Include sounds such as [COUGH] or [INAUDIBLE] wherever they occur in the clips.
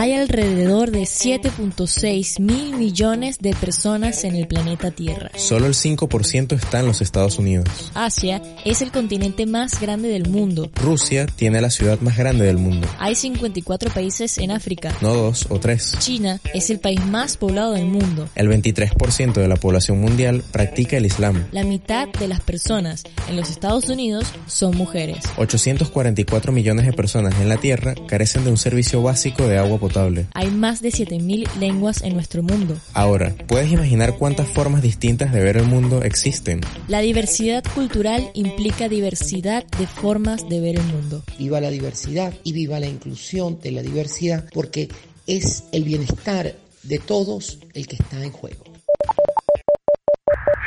Hay alrededor de 7.6 mil millones de personas en el planeta Tierra. Solo el 5% está en los Estados Unidos. Asia es el continente más grande del mundo. Rusia tiene la ciudad más grande del mundo. Hay 54 países en África. No dos o tres. China es el país más poblado del mundo. El 23% de la población mundial practica el Islam. La mitad de las personas en los Estados Unidos son mujeres. 844 millones de personas en la Tierra carecen de un servicio básico de agua potable. Hay más de 7.000 lenguas en nuestro mundo. Ahora, ¿puedes imaginar cuántas formas distintas de ver el mundo existen? La diversidad cultural implica diversidad de formas de ver el mundo. Viva la diversidad y viva la inclusión de la diversidad porque es el bienestar de todos el que está en juego.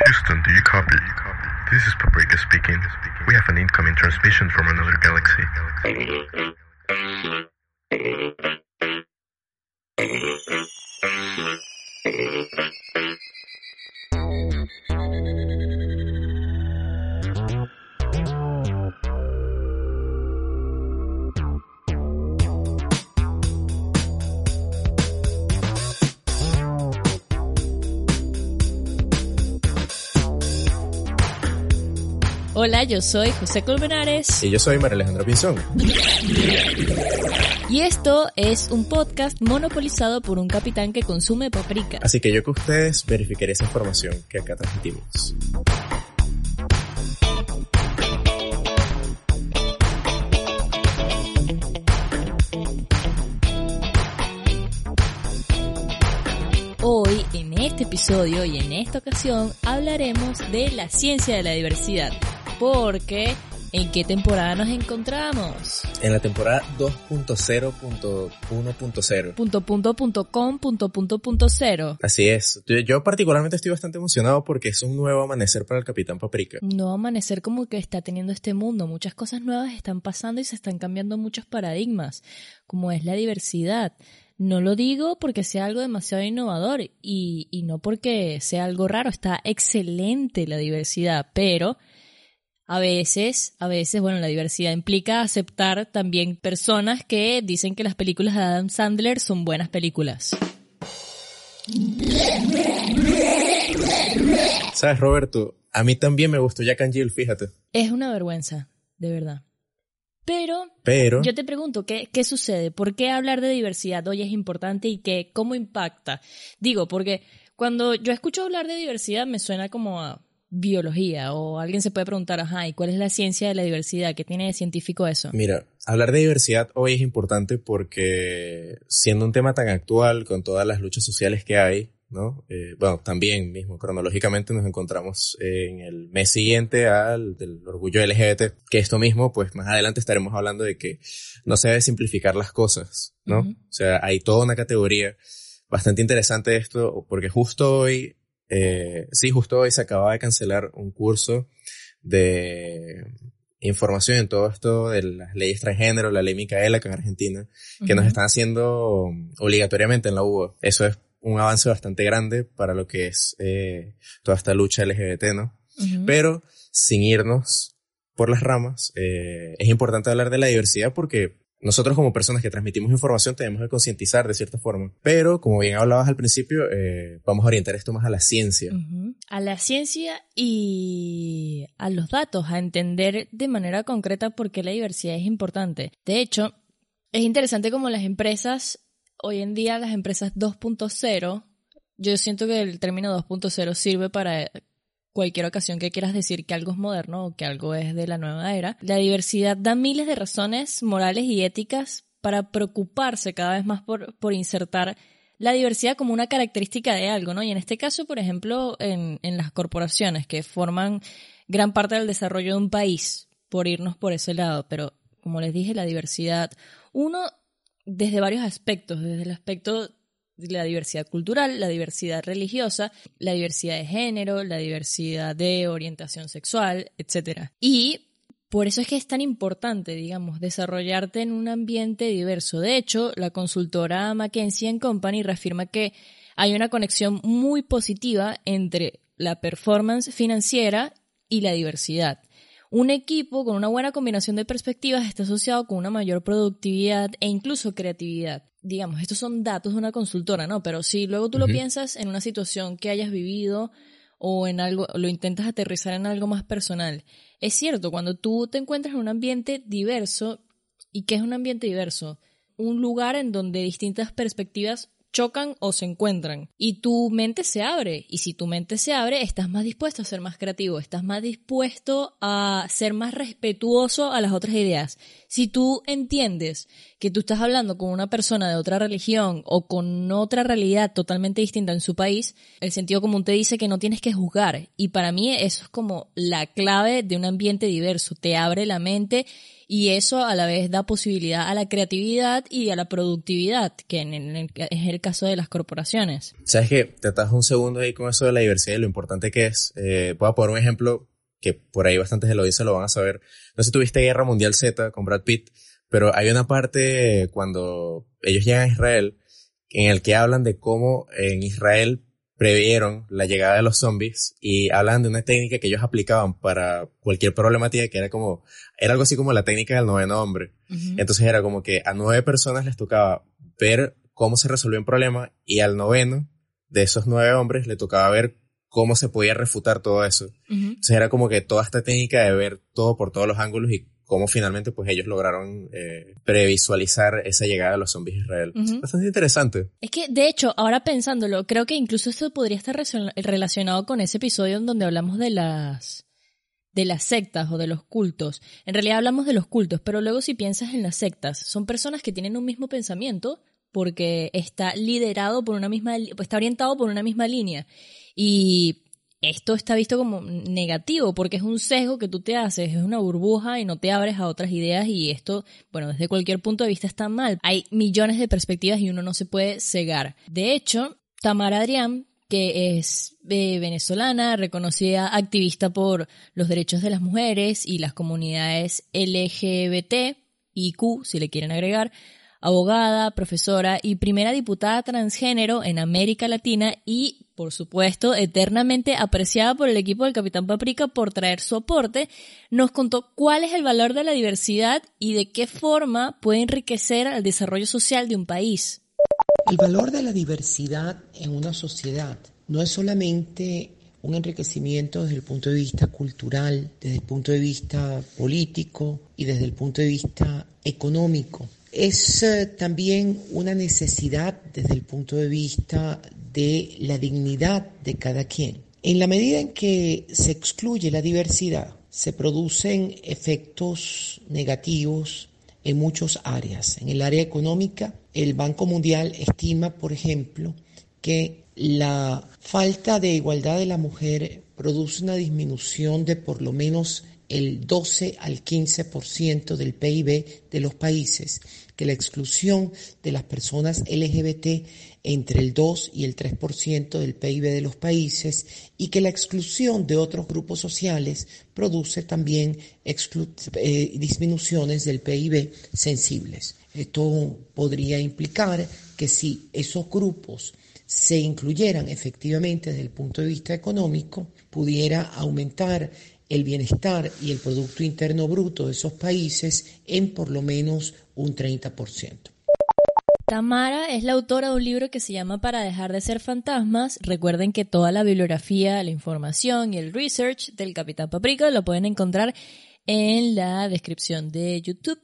Houston, do you copy? This is Paprika speaking. We have an incoming transmission from another galaxy. Thank you. Hola, yo soy José Colmenares. Y yo soy María Alejandra Pinzón. Y esto es un podcast monopolizado por un capitán que consume paprika. Así que yo que ustedes verificaré esa información que acá transmitimos. Hoy, en este episodio y en esta ocasión, hablaremos de la ciencia de la diversidad. Porque, ¿en qué temporada nos encontramos? En la temporada 2.0.1.0. Punto punto punto com punto punto punto cero. Así es. Yo, yo particularmente estoy bastante emocionado porque es un nuevo amanecer para el Capitán Paprika. No amanecer como que está teniendo este mundo. Muchas cosas nuevas están pasando y se están cambiando muchos paradigmas, como es la diversidad. No lo digo porque sea algo demasiado innovador y, y no porque sea algo raro. Está excelente la diversidad, pero a veces, a veces, bueno, la diversidad implica aceptar también personas que dicen que las películas de Adam Sandler son buenas películas. ¿Sabes, Roberto? A mí también me gustó Jack and Jill, fíjate. Es una vergüenza, de verdad. Pero, Pero, yo te pregunto, ¿qué, ¿qué sucede? ¿Por qué hablar de diversidad hoy es importante y qué, cómo impacta? Digo, porque cuando yo escucho hablar de diversidad me suena como a biología o alguien se puede preguntar, ajá, ¿y cuál es la ciencia de la diversidad? ¿Qué tiene de científico eso? mira, hablar de diversidad hoy es importante porque siendo un tema tan actual con todas las luchas sociales que hay, ¿no? Eh, bueno, también mismo cronológicamente nos encontramos en el mes siguiente al del orgullo LGBT, que esto mismo, pues más adelante estaremos hablando de que no se debe simplificar las cosas, ¿no? O sea, hay toda una categoría bastante interesante esto, porque justo hoy, eh, sí, justo hoy se acaba de cancelar un curso de información en todo esto de las leyes transgénero, la ley Micaela, que es argentina, que nos están haciendo obligatoriamente en la UBA. Eso es un avance bastante grande para lo que es eh, toda esta lucha LGBT, ¿no? Pero sin irnos por las ramas, eh, es importante hablar de la diversidad porque nosotros como personas que transmitimos información tenemos que concientizar de cierta forma. Pero, como bien hablabas al principio, eh, vamos a orientar esto más a la ciencia. A la ciencia y a los datos, a entender de manera concreta por qué la diversidad es importante. De hecho, es interesante como las empresas, hoy en día las empresas 2.0, yo siento que el término 2.0 sirve para cualquier ocasión que quieras decir que algo es moderno o que algo es de la nueva era. La diversidad da miles de razones morales y éticas para preocuparse cada vez más por, por insertar la diversidad como una característica de algo, ¿no? Y en este caso, por ejemplo, en, en las corporaciones que forman gran parte del desarrollo de un país, por irnos por ese lado, pero como les dije, la diversidad, uno, desde varios aspectos, desde el aspecto la diversidad cultural, la diversidad religiosa, la diversidad de género, la diversidad de orientación sexual, etc. Y por eso es que es tan importante, digamos, desarrollarte en un ambiente diverso. De hecho, la consultora McKinsey Company reafirma que hay una conexión muy positiva entre la performance financiera y la diversidad. Un equipo con una buena combinación de perspectivas está asociado con una mayor productividad e incluso creatividad. Digamos, estos son datos de una consultora, ¿no? Pero si luego tú lo piensas en una situación que hayas vivido o en algo, lo intentas aterrizar en algo más personal. Es cierto, cuando tú te encuentras en un ambiente diverso, ¿y qué es un ambiente diverso? Un lugar en donde distintas perspectivas chocan o se encuentran. Y tu mente se abre. Y si tu mente se abre, estás más dispuesto a ser más creativo, estás más dispuesto a ser más respetuoso a las otras ideas. Si tú entiendes que tú estás hablando con una persona de otra religión o con otra realidad totalmente distinta en su país, el sentido común te dice que no tienes que juzgar. Y para mí eso es como la clave de un ambiente diverso. Te abre la mente y eso a la vez da posibilidad a la creatividad y a la productividad, que es el caso de las corporaciones. Sabes que te estás un segundo ahí con eso de la diversidad y lo importante que es. Eh, voy a poner un ejemplo que por ahí bastantes de dice lo van a saber. No sé si tuviste Guerra Mundial Z con Brad Pitt, pero hay una parte cuando ellos llegan a Israel en el que hablan de cómo en Israel previeron la llegada de los zombies y hablan de una técnica que ellos aplicaban para cualquier problemática que era como, era algo así como la técnica del noveno hombre. Entonces era como que a nueve personas les tocaba ver cómo se resolvió un problema y al noveno de esos nueve hombres le tocaba ver cómo se podía refutar todo eso. Entonces era como que toda esta técnica de ver todo por todos los ángulos y cómo finalmente pues ellos lograron eh, previsualizar esa llegada de los zombies a Israel. Bastante interesante. Es que, de hecho, ahora pensándolo, creo que incluso esto podría estar relacionado con ese episodio en donde hablamos de las de las sectas o de los cultos. En realidad hablamos de los cultos, pero luego si piensas en las sectas, son personas que tienen un mismo pensamiento porque está liderado por una misma, está orientado por una misma línea. Y esto está visto como negativo porque es un sesgo que tú te haces, es una burbuja y no te abres a otras ideas y esto, bueno, desde cualquier punto de vista está mal. Hay millones de perspectivas y uno no se puede cegar. De hecho, Tamara Adrián, que es eh, venezolana, reconocida activista por los derechos de las mujeres y las comunidades LGBT y Q, si le quieren agregar, abogada, profesora y primera diputada transgénero en América Latina y, por supuesto, eternamente apreciada por el equipo del Capitán Paprika por traer su aporte, nos contó cuál es el valor de la diversidad y de qué forma puede enriquecer al desarrollo social de un país. El valor de la diversidad en una sociedad no es solamente un enriquecimiento desde el punto de vista cultural, desde el punto de vista político y desde el punto de vista económico es eh, también una necesidad desde el punto de vista de la dignidad de cada quien. En la medida en que se excluye la diversidad, se producen efectos negativos en muchas áreas. En el área económica, el Banco Mundial estima, por ejemplo, que la falta de igualdad de la mujer produce una disminución de por lo menos el 12 al 15% del PIB de los países que la exclusión de las personas LGBT entre el 2 y el 3% del PIB de los países y que la exclusión de otros grupos sociales produce también eh, disminuciones del PIB sensibles. Esto podría implicar que si esos grupos se incluyeran efectivamente desde el punto de vista económico, pudiera aumentar el bienestar y el Producto Interno Bruto de esos países en por lo menos un 30%. Tamara es la autora de un libro que se llama Para dejar de ser fantasmas. Recuerden que toda la bibliografía, la información y el research del Capitán Paprika lo pueden encontrar en la descripción de YouTube.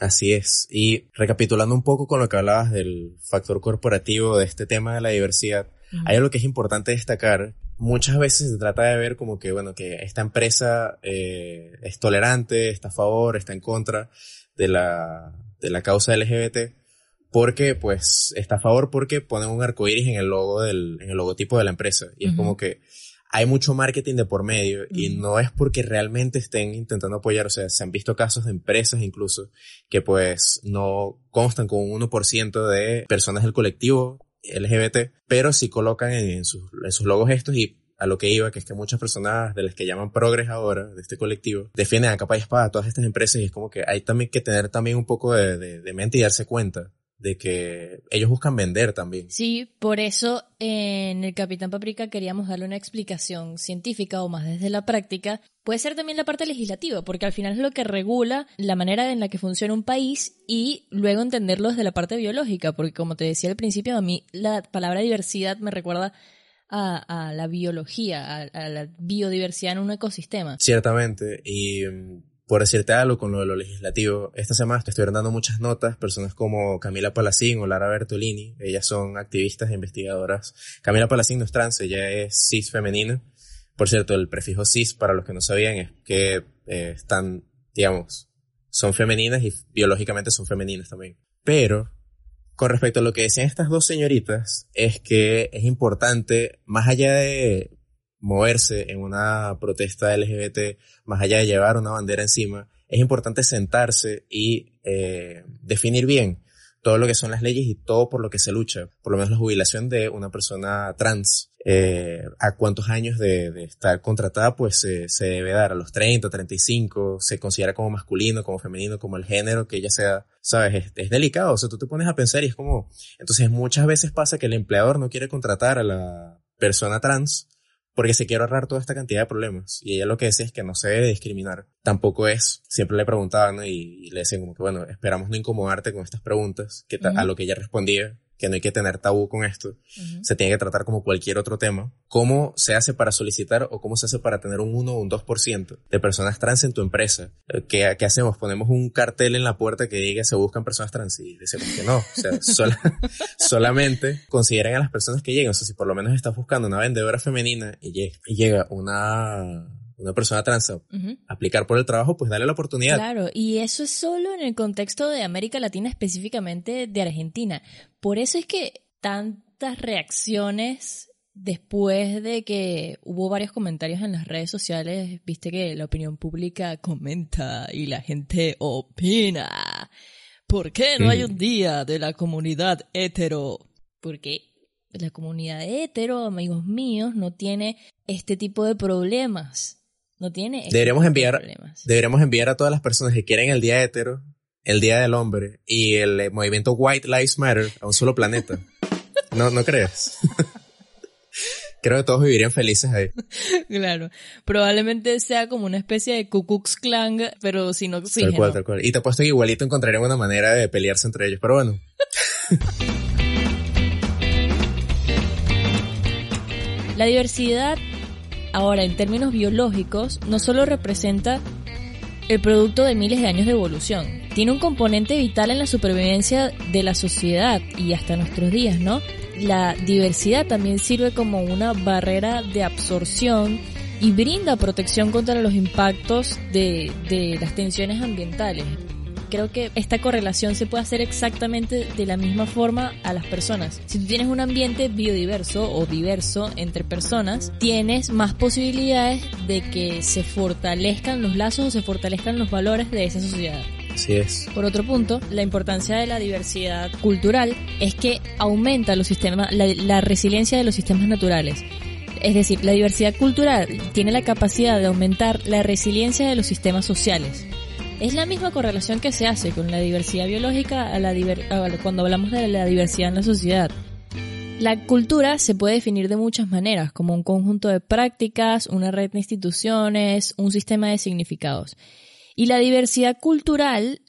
Así es. Y recapitulando un poco con lo que hablabas del factor corporativo de este tema de la diversidad, hay algo que es importante destacar muchas veces se trata de ver como que, bueno, que esta empresa eh, es tolerante, está a favor, está en contra de la, de la causa LGBT, porque, pues, está a favor porque ponen un arcoíris en el logo del, en el logotipo de la empresa. Y es como que hay mucho marketing de por medio y no es porque realmente estén intentando apoyar, o sea, se han visto casos de empresas incluso que pues no constan con un 1% de personas del colectivo LGBT, pero sí colocan en, sus, logos estos y a lo que iba, que es que muchas personas de las que llaman progres ahora, de este colectivo, defienden a capa y espada a todas estas empresas y es como que hay también que tener también un poco de, mente y darse cuenta de que ellos buscan vender también. Sí, por eso en el Capitán Paprika queríamos darle una explicación científica o más desde la práctica. Puede ser también la parte legislativa, porque al final es lo que regula la manera en la que funciona un país y luego entenderlo desde la parte biológica, porque como te decía al principio, a mí la palabra diversidad me recuerda a, la biología, a, a la biodiversidad en un ecosistema. Ciertamente, y mm, por decirte algo con lo de lo legislativo, esta semana te estuvieron dando muchas notas personas como Camila Palacín o Lara Bertolini. Ellas son activistas e investigadoras. Camila Palacín no es trans, ella es cis femenina. Por cierto, el prefijo cis, para los que no sabían, es que eh, están, digamos, son femeninas y biológicamente son femeninas también. Pero, con respecto a lo que decían estas dos señoritas, es que es importante, más allá de moverse en una protesta LGBT, más allá de llevar una bandera encima, es importante sentarse y eh, definir bien todo lo que son las leyes y todo por lo que se lucha, por lo menos la jubilación de una persona trans. Eh, a cuántos años de, estar contratada, pues se debe dar a los 30, 35, se considera como masculino, como femenino, como el género que ella sea, sabes, es, es, delicado, o sea, tú te pones a pensar y es como, entonces muchas veces pasa que el empleador no quiere contratar a la persona trans porque se quiere ahorrar toda esta cantidad de problemas. Y ella lo que decía es que no se debe discriminar. Tampoco es, siempre le preguntaban y, le decían como que, bueno, esperamos no incomodarte con estas preguntas, que a lo que ella respondía que no hay que tener tabú con esto, se tiene que tratar como cualquier otro tema. ¿Cómo se hace para solicitar o cómo se hace para tener un 1 o un 2% de personas trans en tu empresa? Eh, ¿Qué, ¿Qué, hacemos? Ponemos un cartel en la puerta que diga se buscan personas trans y decimos que no. O sea, [LAUGHS] solamente consideren a las personas que llegan. O sea, si por lo menos estás buscando una vendedora femenina y llega una una persona trans aplicar por el trabajo, pues dale la oportunidad. Claro, y eso es solo en el contexto de América Latina, específicamente de Argentina. Por eso es que tantas reacciones después de que hubo varios comentarios en las redes sociales, viste que la opinión pública comenta y la gente opina. ¿Por qué no hay un día de la comunidad hetero? Porque la comunidad hetero, amigos míos, no tiene este tipo de problemas. No tiene. Deberíamos enviar, deberíamos enviar a todas las personas que quieren el día hetero, el día del hombre y el eh, movimiento White Lives Matter a un solo planeta. [LAUGHS] ¿No, no crees? [LAUGHS] Creo que todos vivirían felices ahí. [LAUGHS] Claro. Probablemente sea como una especie de Ku Klux Klan, pero sin oxígeno. Tal cual, tal cual. Y te apuesto que igualito encontrarían una manera de pelearse entre ellos, pero bueno. La diversidad Ahora, en términos biológicos, no solo representa el producto de miles de años de evolución, tiene un componente vital en la supervivencia de la sociedad y hasta nuestros días, ¿no? La diversidad también sirve como una barrera de absorción y brinda protección contra los impactos de, las tensiones ambientales creo que esta correlación se puede hacer exactamente de la misma forma a las personas. Si tú tienes un ambiente biodiverso o diverso entre personas, tienes más posibilidades de que se fortalezcan los lazos o se fortalezcan los valores de esa sociedad. Así es. Por otro punto, la importancia de la diversidad cultural es que aumenta los sistemas, la, la resiliencia de los sistemas naturales. Es decir, la diversidad cultural tiene la capacidad de aumentar la resiliencia de los sistemas sociales. Es la misma correlación que se hace con la diversidad biológica a la cuando hablamos de la diversidad en la sociedad. La cultura se puede definir de muchas maneras, como un conjunto de prácticas, una red de instituciones, un sistema de significados. Y la diversidad cultural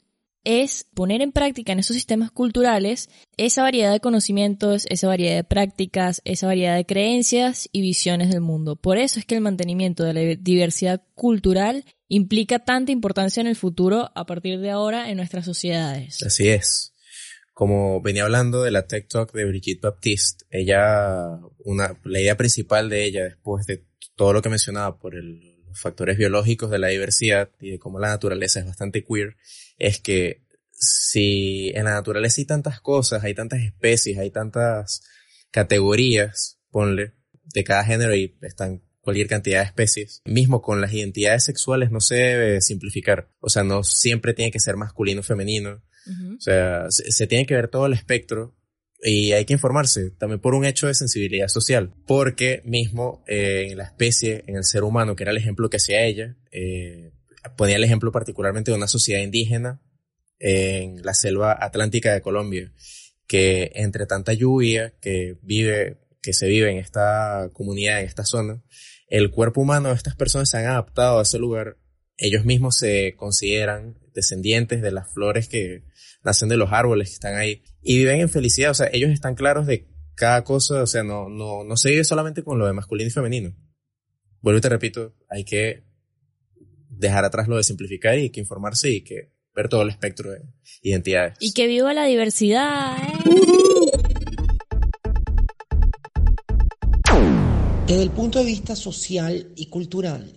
es poner en práctica en esos sistemas culturales esa variedad de conocimientos, esa variedad de prácticas, esa variedad de creencias y visiones del mundo. Por eso es que el mantenimiento de la diversidad cultural implica tanta importancia en el futuro a partir de ahora en nuestras sociedades. Así es. Como venía hablando de la Tech Talk de Brigitte Baptiste, ella, una, la idea principal de ella, después de todo lo que mencionaba por los factores biológicos de la diversidad y de cómo la naturaleza es bastante queer, es que si en la naturaleza hay tantas cosas, hay tantas especies, hay tantas categorías, ponle, de cada género y están cualquier cantidad de especies. Mismo con las identidades sexuales no se debe simplificar. O sea, no siempre tiene que ser masculino o femenino. O sea, se, tiene que ver todo el espectro y hay que informarse también por un hecho de sensibilidad social. Porque mismo eh, en la especie, en el ser humano, que era el ejemplo que hacía ella, eh, ponía el ejemplo particularmente de una sociedad indígena en la selva atlántica de Colombia que entre tanta lluvia que vive, que se vive en esta comunidad, en esta zona, el cuerpo humano de estas personas se han adaptado a ese lugar. Ellos mismos se consideran descendientes de las flores que nacen de los árboles que están ahí y viven en felicidad. O sea, ellos están claros de cada cosa. O sea, no, no, no se vive solamente con lo de masculino y femenino. Vuelvo y te repito, hay que dejar atrás lo de simplificar y que informarse y que ver todo el espectro de identidades. Y que viva la diversidad. ¿eh? Desde el punto de vista social y cultural,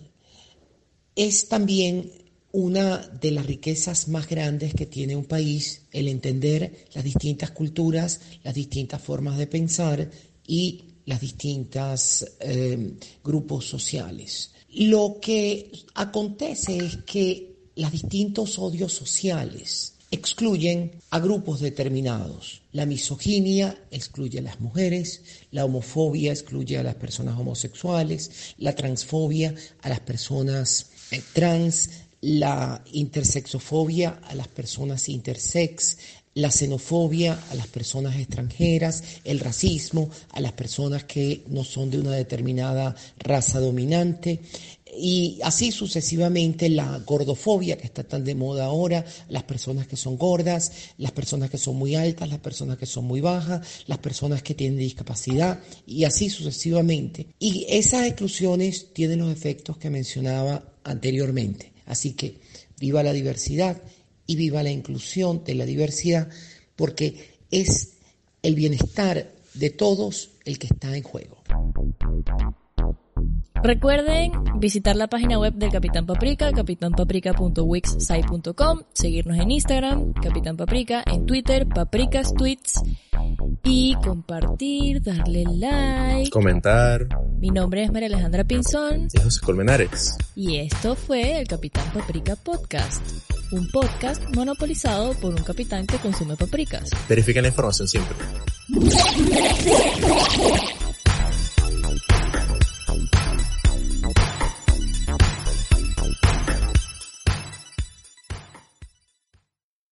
es también una de las riquezas más grandes que tiene un país el entender las distintas culturas, las distintas formas de pensar y las distintas eh, grupos sociales. Lo que acontece es que los distintos odios sociales excluyen a grupos determinados. La misoginia excluye a las mujeres, la homofobia excluye a las personas homosexuales, la transfobia a las personas eh, trans, la intersexofobia a las personas intersex, la xenofobia a las personas extranjeras, el racismo a las personas que no son de una determinada raza dominante y así sucesivamente la gordofobia que está tan de moda ahora, las personas que son gordas, las personas que son muy altas, las personas que son muy bajas, las personas que tienen discapacidad y así sucesivamente. Y esas exclusiones tienen los efectos que mencionaba anteriormente. Así que viva la diversidad y viva la inclusión de la diversidad, porque es el bienestar de todos el que está en juego. Recuerden visitar la página web del Capitán Paprika, capitanpaprika.wixsite.com, seguirnos en Instagram, Capitán Paprika, en Twitter, Paprikas Tweets, y compartir, darle like, comentar. Mi nombre es María Alejandra Pinzón. Y José Colmenares. Y esto fue el Capitán Paprika Podcast, un podcast monopolizado por un capitán que consume paprikas. Verifiquen la información siempre.